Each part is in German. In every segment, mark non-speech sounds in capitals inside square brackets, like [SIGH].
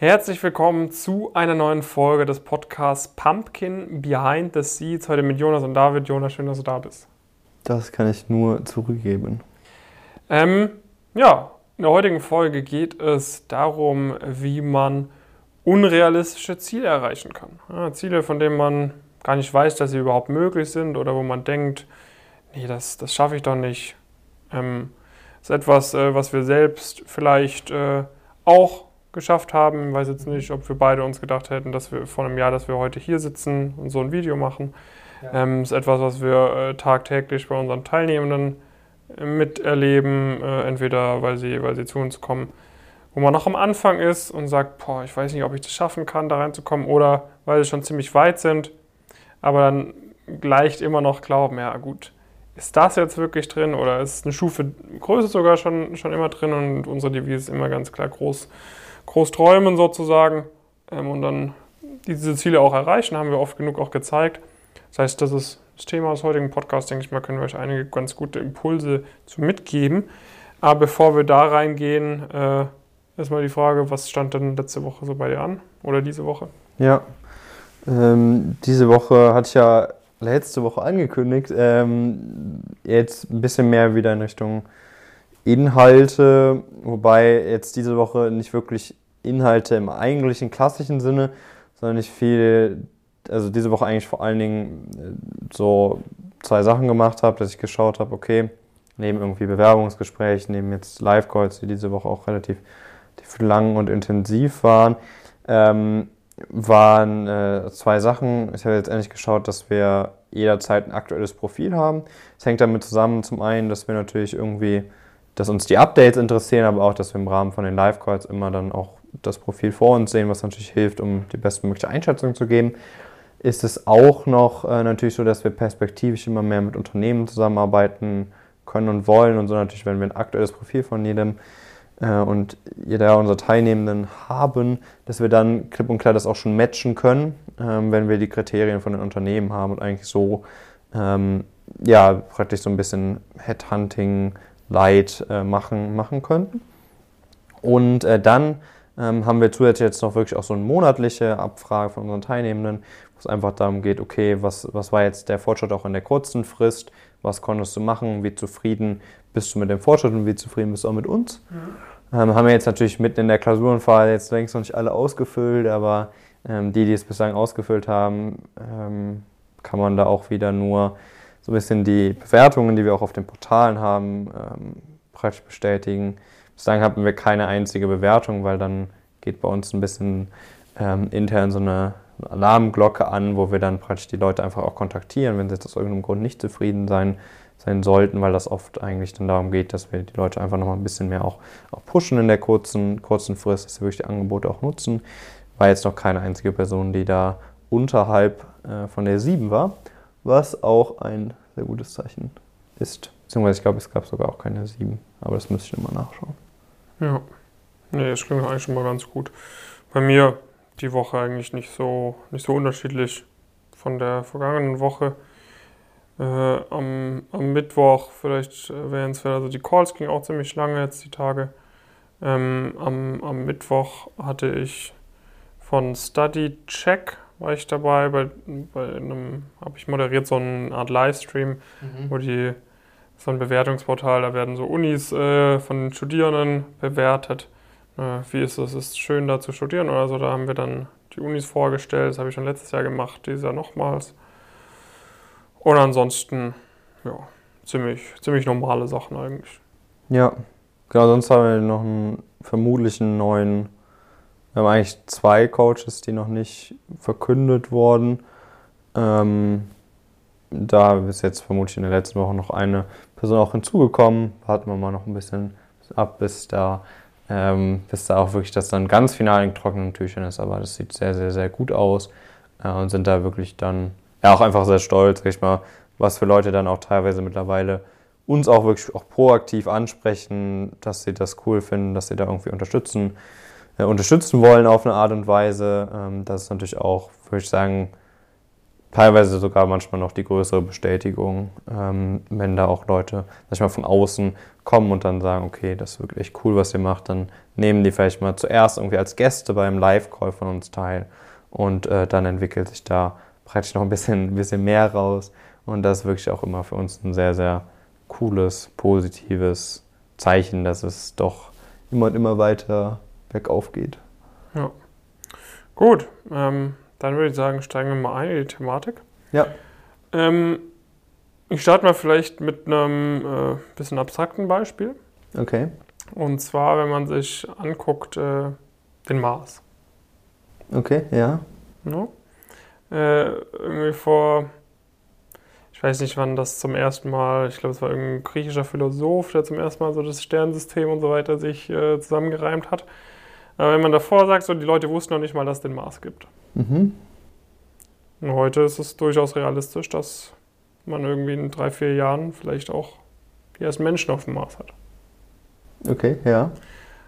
Herzlich willkommen zu einer neuen Folge des Podcasts Pumpkin Behind the Seeds. Heute mit Jonas und David. Jonas, schön, dass du da bist. Das kann ich nur zurückgeben. Ähm, ja, in der heutigen Folge geht es darum, wie man unrealistische Ziele erreichen kann. Ja, Ziele, von denen man gar nicht weiß, dass sie überhaupt möglich sind oder wo man denkt, nee, das, das schaffe ich doch nicht. Ähm, ist etwas, äh, was wir selbst vielleicht äh, auch geschafft haben. Ich weiß jetzt nicht, ob wir beide uns gedacht hätten, dass wir vor einem Jahr, dass wir heute hier sitzen und so ein Video machen. Ja. Ähm, ist etwas, was wir äh, tagtäglich bei unseren Teilnehmenden äh, miterleben, äh, entweder weil sie, weil sie zu uns kommen, wo man noch am Anfang ist und sagt, boah, ich weiß nicht, ob ich das schaffen kann, da reinzukommen, oder weil sie schon ziemlich weit sind, aber dann leicht immer noch glauben, ja gut, ist das jetzt wirklich drin oder ist eine Stufe Größe sogar schon, schon immer drin und unsere Devise ist immer ganz klar groß groß träumen sozusagen ähm, und dann diese Ziele auch erreichen, haben wir oft genug auch gezeigt. Das heißt, das ist das Thema des heutigen Podcasts, denke ich mal, können wir euch einige ganz gute Impulse zu mitgeben. Aber bevor wir da reingehen, äh, erstmal die Frage, was stand denn letzte Woche so bei dir an oder diese Woche? Ja, ähm, diese Woche hatte ich ja letzte Woche angekündigt, ähm, jetzt ein bisschen mehr wieder in Richtung Inhalte, wobei jetzt diese Woche nicht wirklich Inhalte im eigentlichen klassischen Sinne, sondern nicht viel, also diese Woche eigentlich vor allen Dingen äh, so zwei Sachen gemacht habe, dass ich geschaut habe, okay, neben irgendwie Bewerbungsgesprächen, neben jetzt Live-Calls, die diese Woche auch relativ, relativ lang und intensiv waren, ähm, waren äh, zwei Sachen. Ich habe jetzt endlich geschaut, dass wir jederzeit ein aktuelles Profil haben. Es hängt damit zusammen, zum einen, dass wir natürlich irgendwie dass uns die Updates interessieren, aber auch, dass wir im Rahmen von den Live-Calls immer dann auch das Profil vor uns sehen, was natürlich hilft, um die bestmögliche Einschätzung zu geben. Ist es auch noch äh, natürlich so, dass wir perspektivisch immer mehr mit Unternehmen zusammenarbeiten können und wollen und so natürlich, wenn wir ein aktuelles Profil von jedem äh, und jeder unserer Teilnehmenden haben, dass wir dann klipp und klar das auch schon matchen können, ähm, wenn wir die Kriterien von den Unternehmen haben und eigentlich so ähm, ja praktisch so ein bisschen Headhunting Light äh, machen, machen könnten. Und äh, dann ähm, haben wir zusätzlich jetzt noch wirklich auch so eine monatliche Abfrage von unseren Teilnehmenden, wo es einfach darum geht, okay, was, was war jetzt der Fortschritt auch in der kurzen Frist, was konntest du machen, wie zufrieden bist du mit dem Fortschritt und wie zufrieden bist du auch mit uns. Mhm. Ähm, haben wir jetzt natürlich mitten in der Klausurenphase jetzt längst noch nicht alle ausgefüllt, aber ähm, die, die es bislang ausgefüllt haben, ähm, kann man da auch wieder nur so ein bisschen die Bewertungen, die wir auch auf den Portalen haben, ähm, praktisch bestätigen. Bislang hatten wir keine einzige Bewertung, weil dann geht bei uns ein bisschen ähm, intern so eine Alarmglocke an, wo wir dann praktisch die Leute einfach auch kontaktieren, wenn sie jetzt aus irgendeinem Grund nicht zufrieden sein, sein sollten, weil das oft eigentlich dann darum geht, dass wir die Leute einfach noch mal ein bisschen mehr auch, auch pushen in der kurzen, kurzen Frist, dass sie wirklich die Angebote auch nutzen. War jetzt noch keine einzige Person, die da unterhalb äh, von der 7 war was auch ein sehr gutes Zeichen ist. Beziehungsweise ich glaube, es gab sogar auch keine sieben, aber das müsste ich immer nachschauen. Ja, nee, das klingt eigentlich schon mal ganz gut. Bei mir die Woche eigentlich nicht so, nicht so unterschiedlich von der vergangenen Woche. Äh, am, am, Mittwoch, vielleicht wären es, also die Calls gingen auch ziemlich lange jetzt die Tage. Ähm, am, am Mittwoch hatte ich von Study Check war ich dabei. Bei, bei einem, habe ich moderiert so eine Art Livestream, mhm. wo die, so ein Bewertungsportal, da werden so Unis äh, von den Studierenden bewertet. Äh, wie ist es, ist schön da zu studieren oder so. Da haben wir dann die Unis vorgestellt. Das habe ich schon letztes Jahr gemacht, dieses Jahr nochmals. Und ansonsten, ja, ziemlich, ziemlich normale Sachen eigentlich. Ja, genau, sonst haben wir noch einen vermutlichen neuen wir haben eigentlich zwei Coaches, die noch nicht verkündet wurden. Ähm, da ist jetzt vermutlich in der letzten Woche noch eine Person auch hinzugekommen. Warten wir mal noch ein bisschen ab, bis da, ähm, bis da auch wirklich das dann ganz final in trockenen Tüchern ist. Aber das sieht sehr, sehr, sehr gut aus äh, und sind da wirklich dann ja auch einfach sehr stolz, sag ich mal, was für Leute dann auch teilweise mittlerweile uns auch wirklich auch proaktiv ansprechen, dass sie das cool finden, dass sie da irgendwie unterstützen äh, unterstützen wollen auf eine Art und Weise. Ähm, das ist natürlich auch, würde ich sagen, teilweise sogar manchmal noch die größere Bestätigung, ähm, wenn da auch Leute, sag ich mal, von außen kommen und dann sagen, okay, das ist wirklich cool, was ihr macht, dann nehmen die vielleicht mal zuerst irgendwie als Gäste beim Live-Call von uns teil und äh, dann entwickelt sich da praktisch noch ein bisschen, ein bisschen mehr raus und das ist wirklich auch immer für uns ein sehr, sehr cooles, positives Zeichen, dass es doch immer und immer weiter bergauf geht. Ja. Gut, ähm, dann würde ich sagen, steigen wir mal ein in die Thematik. Ja. Ähm, ich starte mal vielleicht mit einem äh, bisschen abstrakten Beispiel. Okay. Und zwar, wenn man sich anguckt, äh, den Mars. Okay, ja. Ja? Äh, irgendwie vor, ich weiß nicht, wann das zum ersten Mal, ich glaube, es war irgendein griechischer Philosoph, der zum ersten Mal so das Sternensystem und so weiter sich äh, zusammengereimt hat. Aber wenn man davor sagt, so die Leute wussten noch nicht mal, dass es den Mars gibt. Mhm. Und heute ist es durchaus realistisch, dass man irgendwie in drei, vier Jahren vielleicht auch die ersten Menschen auf dem Mars hat. Okay, ja.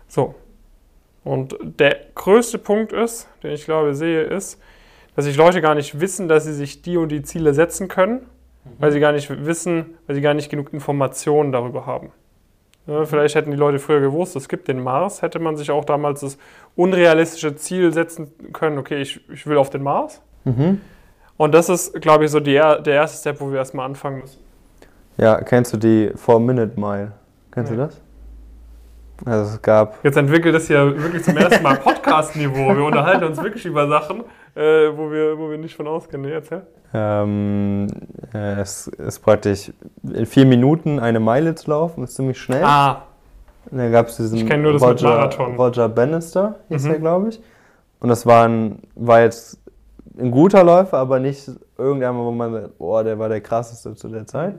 So. Und der größte Punkt ist, den ich glaube sehe, ist, dass sich Leute gar nicht wissen, dass sie sich die und die Ziele setzen können, weil sie gar nicht wissen, weil sie gar nicht genug Informationen darüber haben. Ja, vielleicht hätten die Leute früher gewusst, es gibt den Mars, hätte man sich auch damals das unrealistische Ziel setzen können, okay, ich, ich will auf den Mars. Mhm. Und das ist, glaube ich, so die, der erste Step, wo wir erstmal anfangen müssen. Ja, kennst du die Four-Minute-Mile? Kennst Nee. du das? Also es gab Jetzt entwickelt es ja wirklich zum ersten Mal Podcast-Niveau. Wir [LAUGHS] unterhalten uns wirklich über Sachen, äh, wo, wir, wo wir nicht von ausgehen. Nee, erzähl. ähm, äh, es ist praktisch in vier Minuten eine Meile zu laufen, ist ziemlich schnell. Ah, Und dann gab es diesen Ich nur das Roger, Marathon. Roger Bannister, hieß Mhm. er, glaube ich. Und das war, ein, war jetzt ein guter Läufer, aber nicht irgendjemand, wo man sagt, boah, der war der krasseste zu der Zeit.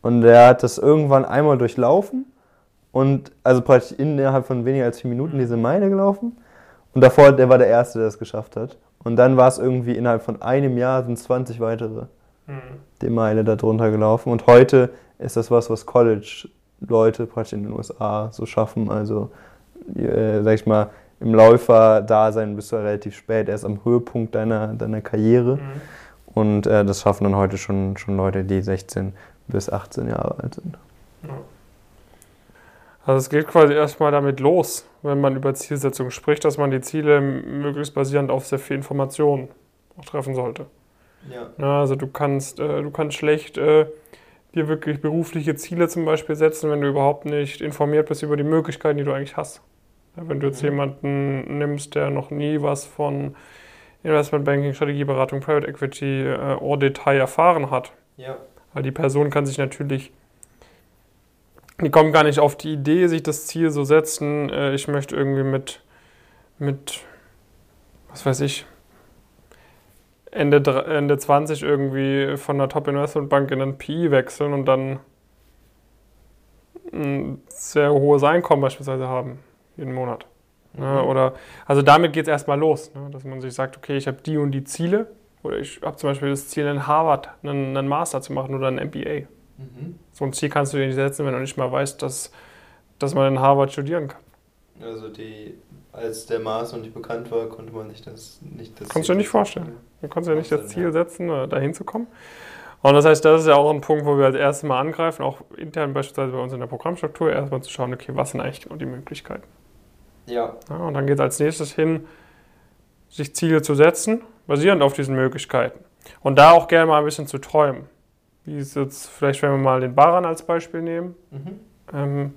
Und der hat das irgendwann einmal durchlaufen und also praktisch innerhalb von weniger als vier Minuten diese Meile gelaufen. Und davor, der war der Erste, der es geschafft hat. Und dann war es irgendwie innerhalb von einem Jahr sind 20 weitere hm. die Meile da drunter gelaufen. Und heute ist das was, was College-Leute praktisch in den USA so schaffen. Also, äh, sag ich mal, im Läufer-Dasein bist du ja relativ spät, erst am Höhepunkt deiner, deiner Karriere. Hm. Und äh, das schaffen dann heute schon, schon Leute, die 16 bis 18 Jahre alt sind. Also es geht quasi erstmal damit los, wenn man über Zielsetzung spricht, dass man die Ziele möglichst basierend auf sehr viel Informationen auch treffen sollte. Ja. Ja, also du kannst, äh, du kannst schlecht äh, dir wirklich berufliche Ziele zum Beispiel setzen, wenn du überhaupt nicht informiert bist über die Möglichkeiten, die du eigentlich hast. Ja, wenn du jetzt Mhm. jemanden nimmst, der noch nie was von Investmentbanking, Strategieberatung, Private Equity, äh, Detail erfahren hat, Ja. weil die Person kann sich natürlich, die kommt gar nicht auf die Idee, sich das Ziel so setzen, äh, ich möchte irgendwie mit, mit, was weiß ich, Ende, Ende 20 irgendwie von der Top-Investment-Bank in einen PI wechseln und dann ein sehr hohes Einkommen beispielsweise haben, jeden Monat. Ne? Oder, also damit geht es erstmal los, ne? dass man sich sagt, okay, ich habe die und die Ziele. Oder ich habe zum Beispiel das Ziel, in Harvard einen, einen Master zu machen oder ein MBA. Mhm. So ein Ziel kannst du dir nicht setzen, wenn du nicht mal weißt, dass, dass man in Harvard studieren kann. Also die, als der Mars noch nicht bekannt war, konnte man sich das nicht das Kannst du dir nicht vorstellen. Du kannst ja nicht das Ziel setzen, äh, dahin zu kommen. Und das heißt, das ist ja auch ein Punkt, wo wir als erstes mal angreifen, auch intern beispielsweise bei uns in der Programmstruktur, erstmal zu schauen, okay, was sind eigentlich genau die Möglichkeiten. Ja. Ja, und dann geht es als nächstes hin, sich Ziele zu setzen, basierend auf diesen Möglichkeiten. Und da auch gerne mal ein bisschen zu träumen. Wie ist jetzt, vielleicht wenn wir mal den Baran als Beispiel nehmen, Mhm. ähm,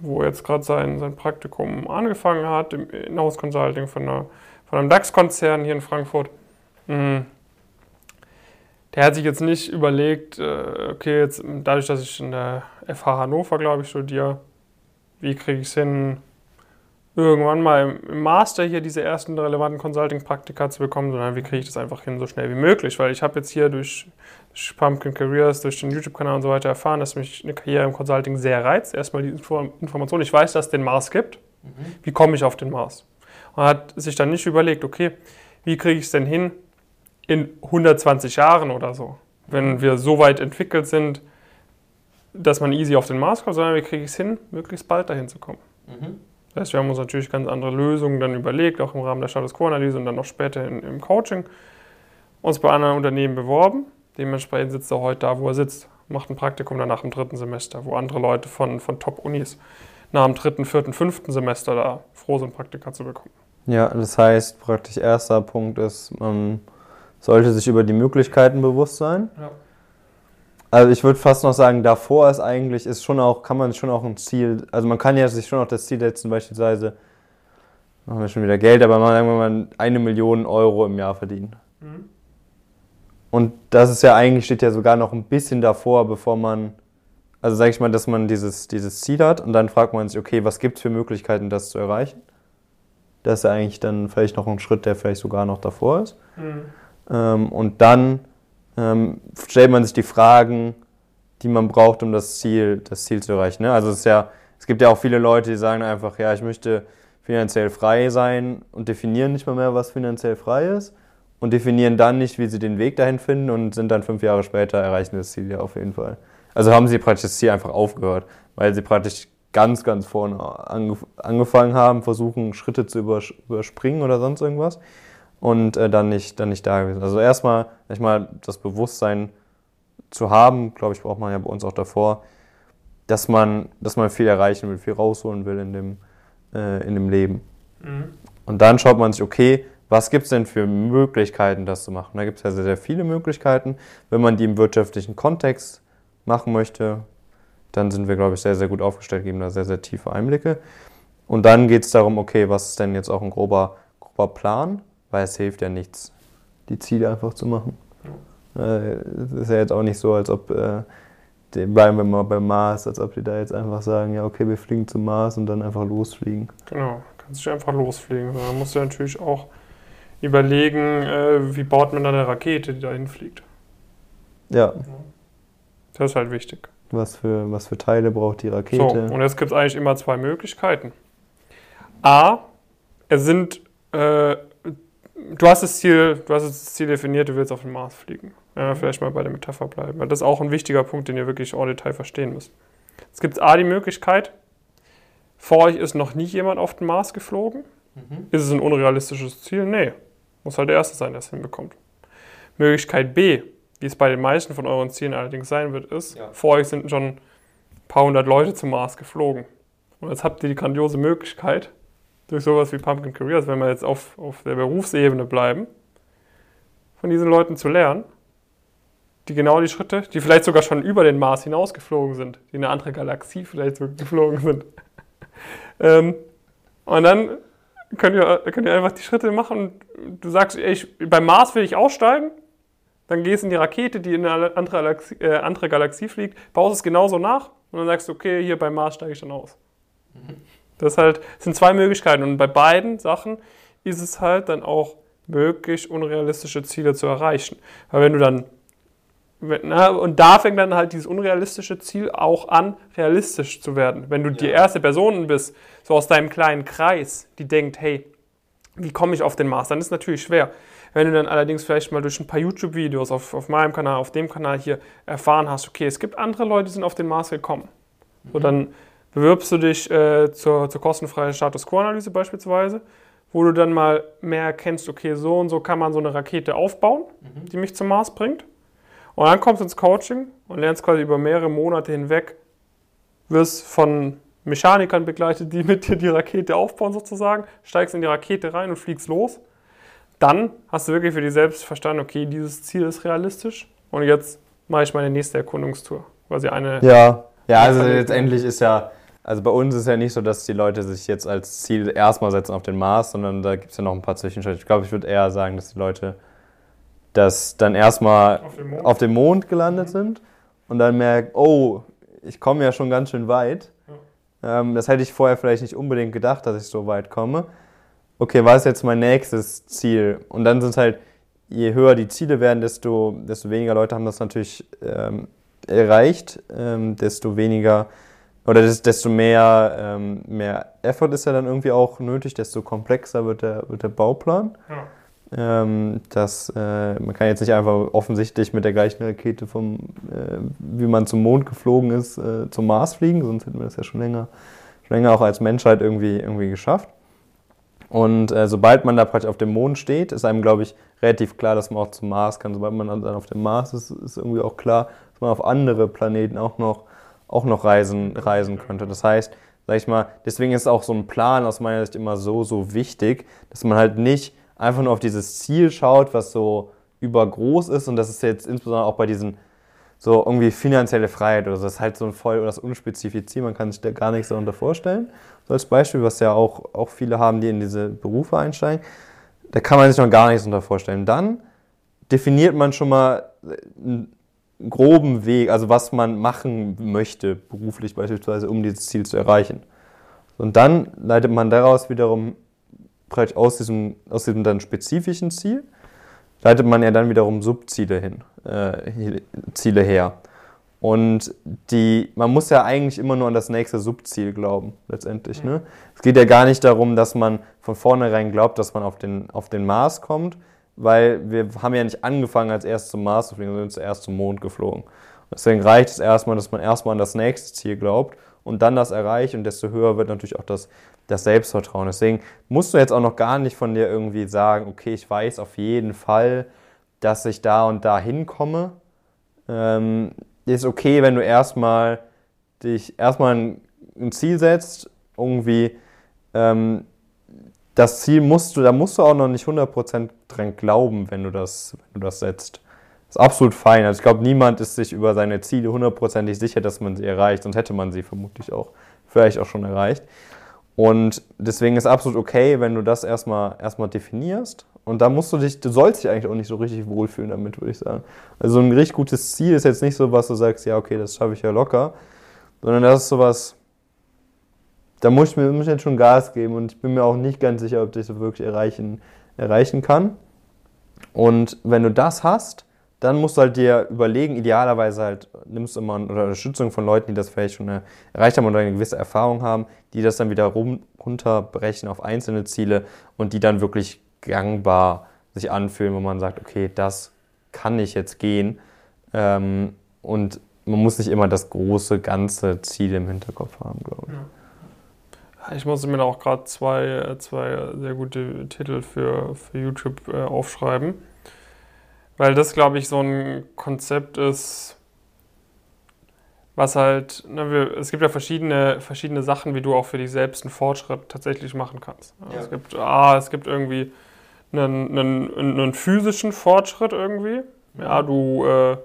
wo jetzt gerade sein, sein Praktikum angefangen hat, im Inhouse Consulting von, einer, von einem DAX-Konzern hier in Frankfurt. Mm. Der hat sich jetzt nicht überlegt, äh, okay, jetzt dadurch, dass ich in der FH Hannover, glaube ich, studiere, wie kriege ich es hin, irgendwann mal im- Master hier diese ersten relevanten Consulting-Praktika zu bekommen, sondern wie kriege ich das einfach hin, so schnell wie möglich. Weil ich habe jetzt hier durch, durch Pumpkin Careers, durch den YouTube-Kanal und so weiter erfahren, dass mich eine Karriere im Consulting sehr reizt. Erstmal die Info Information, ich weiß, dass es den Mars gibt. Mhm. Wie komme ich auf den Mars? Und hat sich dann nicht überlegt, okay, wie kriege ich es denn hin in 120 Jahren oder so, wenn wir so weit entwickelt sind, dass man easy auf den Mars kommt, sondern wie kriege ich es hin, möglichst bald dahin zu kommen. Mhm. Das heißt, wir haben uns natürlich ganz andere Lösungen dann überlegt, auch im Rahmen der Status Quo-Analyse und dann noch später in, im Coaching, uns bei anderen Unternehmen beworben. Dementsprechend sitzt er heute da, wo er sitzt. macht ein Praktikum danach im dritten Semester, wo andere Leute von, von Top-Unis nach dem dritten, vierten, fünften Semester da froh sind, Praktika zu bekommen. Ja, das heißt, praktisch erster Punkt ist, man sollte sich über die Möglichkeiten bewusst sein. Ja. Also ich würde fast noch sagen, davor ist eigentlich, ist schon auch, kann man schon auch ein Ziel, also man kann ja sich schon auch das Ziel setzen, beispielsweise, machen wir schon wieder Geld, aber man, sagen wir mal, eine Million Euro im Jahr verdienen. Mhm. Und das ist ja eigentlich, steht ja sogar noch ein bisschen davor, bevor man, also sage ich mal, dass man dieses, dieses Ziel hat und dann fragt man sich, okay, was gibt es für Möglichkeiten, das zu erreichen? Das ist ja eigentlich dann vielleicht noch ein Schritt, der vielleicht sogar noch davor ist. Mhm. Ähm, und dann ähm, stellt man sich die Fragen, die man braucht, um das Ziel, das Ziel zu erreichen. Ne? Also es, ja, es gibt ja auch viele Leute, die sagen einfach, ja, ich möchte finanziell frei sein und definieren nicht mal mehr, was finanziell frei ist und definieren dann nicht, wie sie den Weg dahin finden und sind dann fünf Jahre später, erreichen das Ziel ja auf jeden Fall. Also haben sie praktisch das Ziel einfach aufgehört, weil sie praktisch ganz, ganz vorne angef angefangen haben, versuchen Schritte zu übers überspringen oder sonst irgendwas und äh, dann, nicht, dann nicht da gewesen. Also erstmal, mal das Bewusstsein zu haben, glaube ich, braucht man ja bei uns auch davor, dass man, dass man viel erreichen will, viel rausholen will in dem, äh, in dem Leben. Mhm. Und dann schaut man sich, okay, was gibt es denn für Möglichkeiten, das zu machen? Da gibt es ja sehr, sehr viele Möglichkeiten. Wenn man die im wirtschaftlichen Kontext machen möchte, dann sind wir, glaube ich, sehr, sehr gut aufgestellt, geben da sehr, sehr tiefe Einblicke. Und dann geht es darum, okay, was ist denn jetzt auch ein grober, grober Plan? Weil es hilft ja nichts, die Ziele einfach zu machen. Äh, Es ist ja jetzt auch nicht so, als ob, äh, bleiben wir mal beim Mars, als ob die da jetzt einfach sagen, ja, okay, wir fliegen zum Mars und dann einfach losfliegen. Genau, kannst dich einfach losfliegen. Da musst du natürlich auch überlegen, äh, wie baut man dann eine Rakete, die dahin fliegt. Ja, Das ist halt wichtig. was für, was für Teile braucht die So, Rakete? und jetzt gibt es eigentlich immer zwei Möglichkeiten. A, es sind, äh, du hast das Ziel, du hast das Ziel definiert, du willst auf den Mars fliegen. Ja, vielleicht mal bei der Metapher bleiben, das ist auch ein wichtiger Punkt, den ihr wirklich en Detail verstehen müsst. Es gibt A, die Möglichkeit, vor euch ist noch nie jemand auf den Mars geflogen. Ist es ein unrealistisches Ziel? Nee. Muss halt der Erste sein, der es hinbekommt. Möglichkeit B, wie es bei den meisten von euren Zielen allerdings sein wird, ist, Ja. vor euch sind schon ein paar hundert Leute zum Mars geflogen. Und jetzt habt ihr die grandiose Möglichkeit, durch sowas wie Pumpkin Careers, wenn wir jetzt auf, auf der Berufsebene bleiben, von diesen Leuten zu lernen, die genau die Schritte, die vielleicht sogar schon über den Mars hinausgeflogen sind, die in eine andere Galaxie vielleicht geflogen sind. [LAUGHS] ähm, und dann könnt ihr, könnt ihr einfach die Schritte machen und du sagst, ich, beim Mars will ich aussteigen, dann gehst in die Rakete, die in eine andere Galaxie, äh, andere Galaxie fliegt, baust es genauso nach und dann sagst du, okay, hier beim Mars steige ich dann aus. [LAUGHS] Das halt, das sind zwei Möglichkeiten und bei beiden Sachen ist es halt dann auch möglich, unrealistische Ziele zu erreichen. Weil wenn du dann, na, und da fängt dann halt dieses unrealistische Ziel auch an, realistisch zu werden. Wenn du die Ja. erste Person bist, so aus deinem kleinen Kreis, die denkt, hey, wie komme ich auf den Mars? Dann ist es natürlich schwer. Wenn du dann allerdings vielleicht mal durch ein paar YouTube-Videos auf, auf meinem Kanal, auf dem Kanal hier erfahren hast, okay, es gibt andere Leute, die sind auf den Mars gekommen. So, dann bewirbst du dich äh, zur, zur kostenfreien Status Quo-Analyse beispielsweise, wo du dann mal mehr erkennst, okay, so und so kann man so eine Rakete aufbauen, die mich zum Mars bringt. Und dann kommst du ins Coaching und lernst quasi über mehrere Monate hinweg, wirst von Mechanikern begleitet, die [LAUGHS] mit dir die Rakete aufbauen sozusagen, steigst in die Rakete rein und fliegst los. Dann hast du wirklich für dich selbst verstanden, okay, dieses Ziel ist realistisch und jetzt mache ich meine nächste Erkundungstour. Quasi eine, Ja, ja, also letztendlich ist ja, also bei uns ist ja nicht so, dass die Leute sich jetzt als Ziel erstmal setzen auf den Mars, sondern da gibt es ja noch ein paar Zwischenschritte. Ich glaube, ich würde eher sagen, dass die Leute das dann erstmal auf dem Mond. auf dem Mond gelandet sind und dann merken, oh, ich komme ja schon ganz schön weit. Ähm, das hätte ich vorher vielleicht nicht unbedingt gedacht, dass ich so weit komme. Okay, was ist jetzt mein nächstes Ziel? Und dann sind es halt, je höher die Ziele werden, desto, desto weniger Leute haben das natürlich ähm, erreicht, ähm, desto weniger oder des- desto mehr, ähm, mehr Effort ist ja dann irgendwie auch nötig, desto komplexer wird der, wird der Bauplan. Ja. Ähm, dass äh, man kann jetzt nicht einfach offensichtlich mit der gleichen Rakete vom, äh, wie man zum Mond geflogen ist, äh, zum Mars fliegen, sonst hätten wir das ja schon länger, schon länger auch als Menschheit irgendwie, irgendwie geschafft. Und äh, sobald man da praktisch auf dem Mond steht, ist einem, glaube ich, relativ klar, dass man auch zum Mars kann. Sobald man dann auf dem Mars ist, ist irgendwie auch klar, dass man auf andere Planeten auch noch, auch noch reisen, reisen könnte. Das heißt, sag ich mal, deswegen ist auch so ein Plan aus meiner Sicht immer so, so wichtig, dass man halt nicht einfach nur auf dieses Ziel schaut, was so übergroß ist und das ist jetzt insbesondere auch bei diesen so irgendwie finanzielle Freiheit oder so. Das ist halt so ein voll das unspezifisches Ziel, man kann sich da gar nichts darunter vorstellen. So als Beispiel, was ja auch, auch viele haben, die in diese Berufe einsteigen, da kann man sich noch gar nichts darunter vorstellen. Dann definiert man schon mal einen groben Weg, also was man machen möchte, beruflich beispielsweise, um dieses Ziel zu erreichen. Und dann leitet man daraus wiederum praktisch aus diesem, aus diesem dann spezifischen Ziel, leitet man ja dann wiederum Subziele hin, äh, Ziele her. Und die, man muss ja eigentlich immer nur an das nächste Subziel glauben, letztendlich. Ne? Es geht ja gar nicht darum, dass man von vornherein glaubt, dass man auf den, auf den Mars kommt, weil wir haben ja nicht angefangen als erst zum Mars zu fliegen, sondern zuerst zum Mond geflogen. Deswegen reicht es erstmal, dass man erstmal an das nächste Ziel glaubt und dann das erreicht und desto höher wird natürlich auch das, das Selbstvertrauen. Deswegen musst du jetzt auch noch gar nicht von dir irgendwie sagen, okay, ich weiß auf jeden Fall, dass ich da und da hinkomme. Ähm, ist okay, wenn du erstmal dich erstmal ein, ein Ziel setzt, irgendwie ähm, das Ziel musst du, da musst du auch noch nicht 100% dran glauben, wenn du das, wenn du das setzt. Das ist absolut fein. Also ich glaube, niemand ist sich über seine Ziele hundertprozentig sicher, dass man sie erreicht, sonst hätte man sie vermutlich auch, vielleicht auch schon erreicht. Und deswegen ist absolut okay, wenn du das erstmal, erstmal definierst. Und da musst du dich, du sollst dich eigentlich auch nicht so richtig wohlfühlen damit, würde ich sagen. Also ein richtig gutes Ziel ist jetzt nicht so, was du sagst, ja, okay, das schaffe ich ja locker, sondern das ist sowas, da muss ich mir muss ich jetzt schon Gas geben und ich bin mir auch nicht ganz sicher, ob ich das wirklich erreichen, erreichen kann. Und wenn du das hast, dann musst du halt dir überlegen, idealerweise halt nimmst du immer eine Unterstützung von Leuten, die das vielleicht schon erreicht haben oder eine gewisse Erfahrung haben, die das dann wieder runterbrechen auf einzelne Ziele und die dann wirklich gangbar sich anfühlen, wo man sagt, okay, das kann ich jetzt gehen. Ähm, und man muss nicht immer das große, ganze Ziel im Hinterkopf haben, glaube ich. Ja. Ich musste mir da auch gerade zwei, äh, zwei sehr gute Titel für, für YouTube äh, aufschreiben. Weil das, glaube ich, so ein Konzept ist, was halt, ne, wir, es gibt ja verschiedene, verschiedene Sachen, wie du auch für dich selbst einen Fortschritt tatsächlich machen kannst. Ja. Es, gibt, ah, es gibt irgendwie einen, einen, einen physischen Fortschritt irgendwie. Ja, du äh,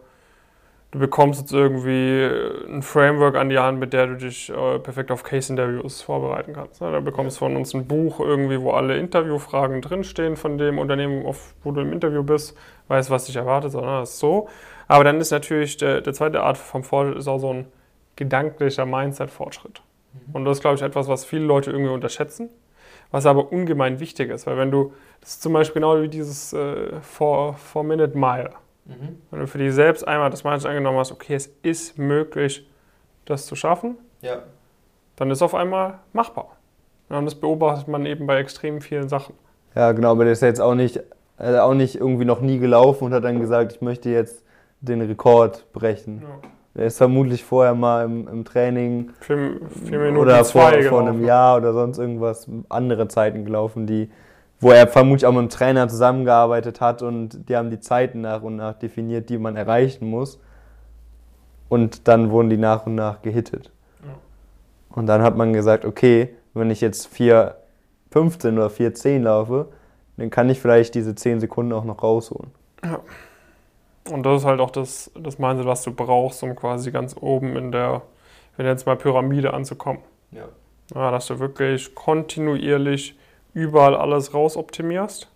du bekommst jetzt irgendwie äh, ein Framework an die Hand, mit der du dich äh, perfekt auf Case-Interviews vorbereiten kannst. Ne? Da bekommst du von uns ein Buch irgendwie, wo alle Interviewfragen drinstehen von dem Unternehmen, auf, wo du im Interview bist, weißt, was dich erwartet, sondern das ist so. Aber dann ist natürlich der, der zweite Art vom Fortschritt ist auch so ein gedanklicher Mindset-Fortschritt. Mhm. Und das ist, glaube ich, etwas, was viele Leute irgendwie unterschätzen, was aber ungemein wichtig ist, weil wenn du, das ist zum Beispiel genau wie dieses äh, Four-Minute-Mile. Mhm. Wenn du für dich selbst einmal das Mindset angenommen hast, okay, es ist möglich, das zu schaffen, ja. dann ist es auf einmal machbar. und das beobachtet man eben bei extrem vielen Sachen. Ja, genau, aber der ist jetzt auch nicht, äh, auch nicht irgendwie noch nie gelaufen und hat dann gesagt, ich möchte jetzt den Rekord brechen. Ja. Der ist vermutlich vorher mal im, im Training vier, vier Minuten oder vor, vor einem Jahr oder sonst irgendwas andere Zeiten gelaufen, die wo er vermutlich auch mit dem Trainer zusammengearbeitet hat und die haben die Zeiten nach und nach definiert, die man erreichen muss. Und dann wurden die nach und nach gehittet. Ja. Und dann hat man gesagt, okay, wenn ich jetzt 4,15 oder 4,10 laufe, dann kann ich vielleicht diese 10 Sekunden auch noch rausholen. Ja. Und das ist halt auch das, das Mindset, was du brauchst, um quasi ganz oben in der, wenn jetzt mal Pyramide anzukommen. Ja. ja. Dass du wirklich kontinuierlich überall alles rausoptimierst.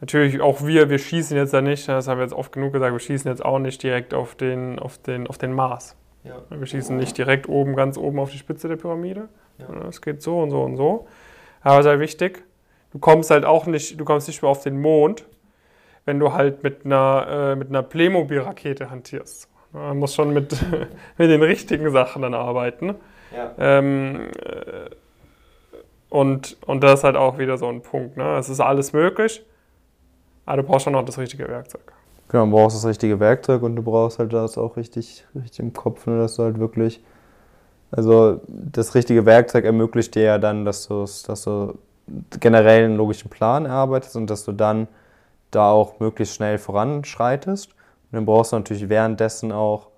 Natürlich auch wir, wir schießen jetzt ja nicht, das haben wir jetzt oft genug gesagt, wir schießen jetzt auch nicht direkt auf den, auf den, auf den Mars. Ja. Wir schießen nicht direkt oben, ganz oben auf die Spitze der Pyramide. Es ja. geht so und so und so. Aber sehr wichtig, du kommst halt auch nicht, du kommst nicht mehr auf den Mond, wenn du halt mit einer, äh, mit einer Playmobil-Rakete hantierst. Man muss schon mit, [LAUGHS] mit den richtigen Sachen dann arbeiten. Ja. Ähm, äh, und, und das ist halt auch wieder so ein Punkt. Ne? Es ist alles möglich, aber du brauchst schon noch das richtige Werkzeug. Genau, du brauchst das richtige Werkzeug und du brauchst halt das auch richtig, richtig im Kopf, ne? dass du halt wirklich, also das richtige Werkzeug ermöglicht dir ja dann, dass du, dass du generell einen logischen Plan erarbeitest und dass du dann da auch möglichst schnell voranschreitest. dann brauchst du natürlich währenddessen auch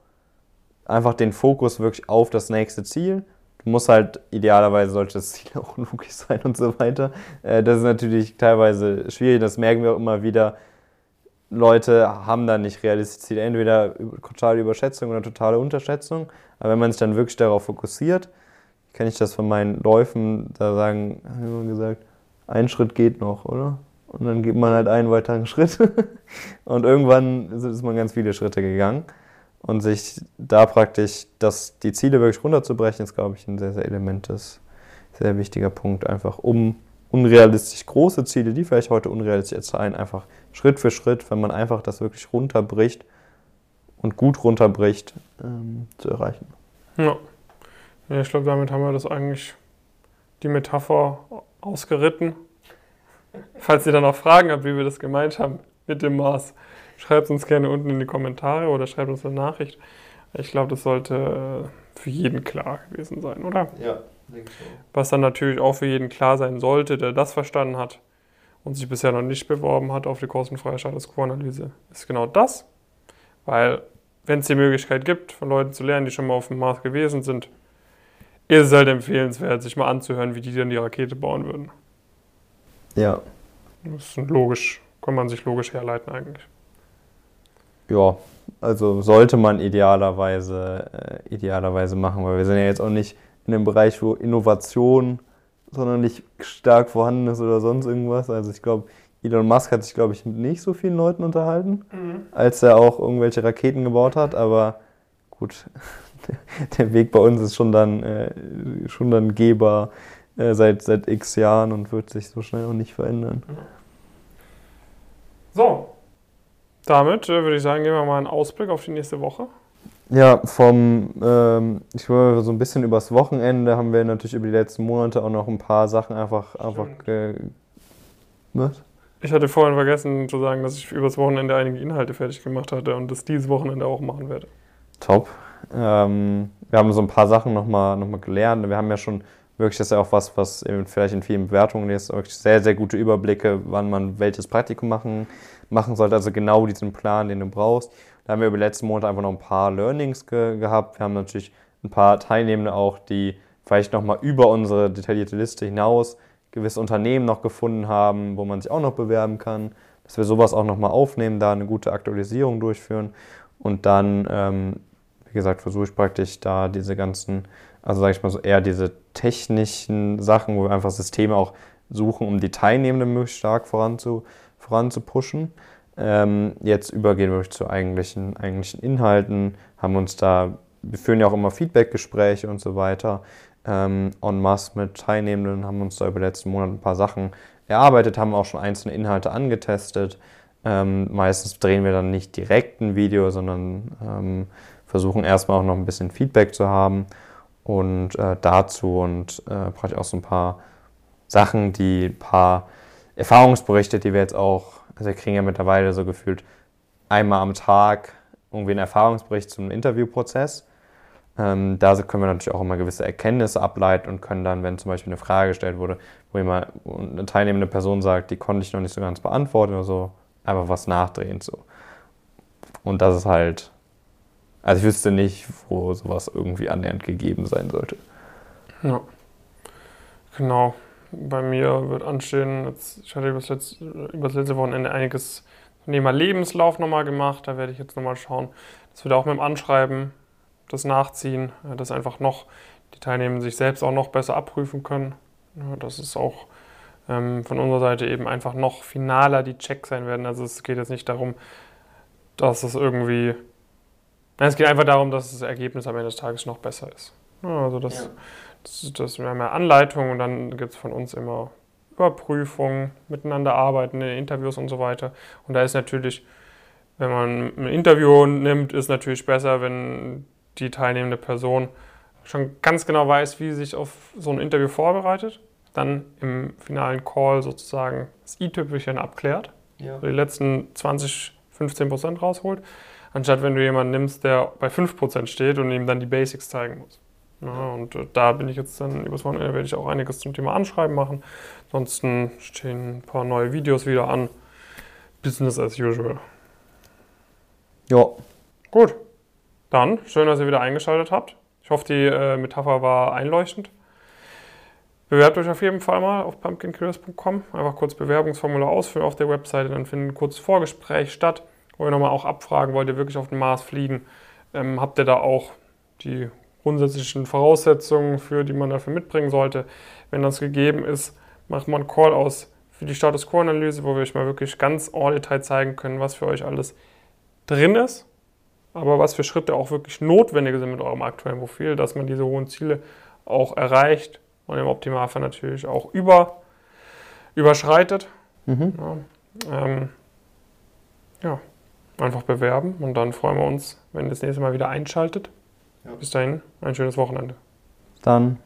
einfach den Fokus wirklich auf das nächste Ziel. Du musst halt, idealerweise sollte das Ziel [LAUGHS] auch logisch sein und so weiter. Äh, das ist natürlich teilweise schwierig, das merken wir auch immer wieder. Leute haben da nicht realistische Ziele, entweder totale Überschätzung oder totale Unterschätzung. Aber wenn man sich dann wirklich darauf fokussiert, kenne ich das von meinen Läufen, da sagen, haben wir gesagt, ein Schritt geht noch, oder? Und dann geht man halt einen weiteren [LAUGHS] Schritt. und irgendwann ist man ganz viele Schritte gegangen. Und sich da praktisch das, die Ziele wirklich runterzubrechen, ist, glaube ich, ein sehr, sehr elementes, sehr wichtiger Punkt, einfach um unrealistisch große Ziele, die vielleicht heute unrealistisch erscheinen, einfach Schritt für Schritt, wenn man einfach das wirklich runterbricht und gut runterbricht, ähm, zu erreichen. Ja. ja ich glaube, damit haben wir das eigentlich, die Metapher ausgeritten. Falls ihr dann auch Fragen habt, wie wir das gemeint haben mit dem Maß, schreibt uns gerne unten in die Kommentare oder schreibt uns eine Nachricht. Ich glaube, das sollte äh, für jeden klar gewesen sein, oder? Ja, denke ich auch. Was dann natürlich auch für jeden klar sein sollte, der das verstanden hat und sich bisher noch nicht beworben hat auf die kostenfreie Status Quo-Analyse, ist genau das. Weil, wenn es die Möglichkeit gibt, von Leuten zu lernen, die schon mal auf dem Mars gewesen sind, ist es halt empfehlenswert, sich mal anzuhören, wie die dann die Rakete bauen würden. Ja. Das ist logisch, kann man sich logisch herleiten eigentlich. Ja, also sollte man idealerweise, äh, idealerweise machen, weil wir sind ja jetzt auch nicht in einem Bereich, wo Innovation sondern nicht stark vorhanden ist oder sonst irgendwas. Also ich glaube, Elon Musk hat sich, glaube ich, mit nicht so vielen Leuten unterhalten, mhm. als er auch irgendwelche Raketen gebaut hat. Aber gut, [LAUGHS] der Weg bei uns ist schon dann, äh, schon dann gehbar äh, seit, seit x Jahren und wird sich so schnell auch nicht verändern. So, damit äh, würde ich sagen, gehen wir mal einen Ausblick auf die nächste Woche. Ja, vom, ähm, ich würde so ein bisschen übers Wochenende haben wir natürlich über die letzten Monate auch noch ein paar Sachen einfach, einfach was? Ich hatte vorhin vergessen zu sagen, dass ich übers Wochenende einige Inhalte fertig gemacht hatte und das dieses Wochenende auch machen werde. Top. Ähm, wir haben so ein paar Sachen nochmal noch mal gelernt. Wir haben ja schon wirklich, das ist ja auch was, was vielleicht in vielen Bewertungen ist, wirklich sehr, sehr gute Überblicke, wann man welches Praktikum machen, machen sollte. Also genau diesen Plan, den du brauchst. Da haben wir über die letzten Monate einfach noch ein paar Learnings ge gehabt. Wir haben natürlich ein paar Teilnehmende auch, die vielleicht nochmal über unsere detaillierte Liste hinaus gewisse Unternehmen noch gefunden haben, wo man sich auch noch bewerben kann. Dass wir sowas auch nochmal aufnehmen, da eine gute Aktualisierung durchführen und dann, ähm, wie gesagt, versuche ich praktisch da diese ganzen, also sage ich mal so eher diese technischen Sachen, wo wir einfach Systeme auch suchen, um die Teilnehmenden möglichst stark voranzu, voranzupushen. Ähm, jetzt übergehen wir zu eigentlichen, eigentlichen Inhalten, haben uns da, wir führen ja auch immer Feedbackgespräche und so weiter ähm, en masse mit Teilnehmenden, haben uns da über die letzten Monate ein paar Sachen erarbeitet, haben auch schon einzelne Inhalte angetestet. Ähm, meistens drehen wir dann nicht direkt ein Video, sondern ähm, versuchen erstmal auch noch ein bisschen Feedback zu haben und äh, dazu und äh, praktisch auch so ein paar Sachen, die ein paar Erfahrungsberichte, die wir jetzt auch also wir kriegen ja mittlerweile so gefühlt einmal am Tag irgendwie einen Erfahrungsbericht zum Interviewprozess. Ähm, da können wir natürlich auch immer gewisse Erkenntnisse ableiten und können dann, wenn zum Beispiel eine Frage gestellt wurde, wo jemand, eine teilnehmende Person sagt, die konnte ich noch nicht so ganz beantworten oder so, einfach was nachdrehen. So. Und das ist halt, also ich wüsste nicht, wo sowas irgendwie annähernd gegeben sein sollte. Ja, genau bei mir wird anstehen, jetzt, ich hatte über das, letzte, das Wochenende einiges Thema Lebenslauf nochmal gemacht. Da werde ich jetzt nochmal schauen, dass wir da auch mit dem Anschreiben das nachziehen, dass einfach noch die Teilnehmer sich selbst auch noch besser abprüfen können. Dass es auch ähm, von unserer Seite eben einfach noch finaler die Checks sein werden. Also es geht jetzt nicht darum, dass es irgendwie. Nein, es geht einfach darum, dass das Ergebnis am Ende des Tages noch besser ist. Also das. Ja das, das, wir haben ja Anleitungen und dann gibt es von uns immer Überprüfungen, miteinander arbeiten, Interviews und so weiter. Und da ist natürlich, wenn man ein Interview nimmt, ist natürlich besser, wenn die teilnehmende Person schon ganz genau weiß, wie sie sich auf so ein Interview vorbereitet, dann im finalen Call sozusagen das i-Tüpfelchen abklärt, ja. die letzten 20, 15 Prozent rausholt, anstatt wenn du jemanden nimmst, der bei 5 Prozent steht und ihm dann die Basics zeigen muss. Ja, und äh, da bin ich jetzt dann übers Wochenende werde ich auch einiges zum Thema Anschreiben machen. Ansonsten stehen ein paar neue Videos wieder an. Business as usual. Ja. Gut. Dann, schön, dass ihr wieder eingeschaltet habt. Ich hoffe, die äh, Metapher war einleuchtend. Bewerbt euch auf jeden Fall mal auf pumpkinkillers.com. Einfach kurz Bewerbungsformular ausfüllen auf der Webseite. Dann findet ein kurzes Vorgespräch statt, wo ihr nochmal auch abfragen, wollt ihr wirklich auf den Mars fliegen? Ähm, habt ihr da auch die grundsätzlichen Voraussetzungen, für die man dafür mitbringen sollte? Wenn das gegeben ist, macht man einen Call aus für die Status Quo-Analyse, wo wir euch mal wirklich ganz en Detail zeigen können, was für euch alles drin ist, aber was für Schritte auch wirklich notwendig sind mit eurem aktuellen Profil, dass man diese hohen Ziele auch erreicht und im Optimalfall natürlich auch über, überschreitet. Mhm. Ja, ähm, ja, einfach bewerben und dann freuen wir uns, wenn ihr das nächste Mal wieder einschaltet. Ja. Bis dahin, ein schönes Wochenende. Dann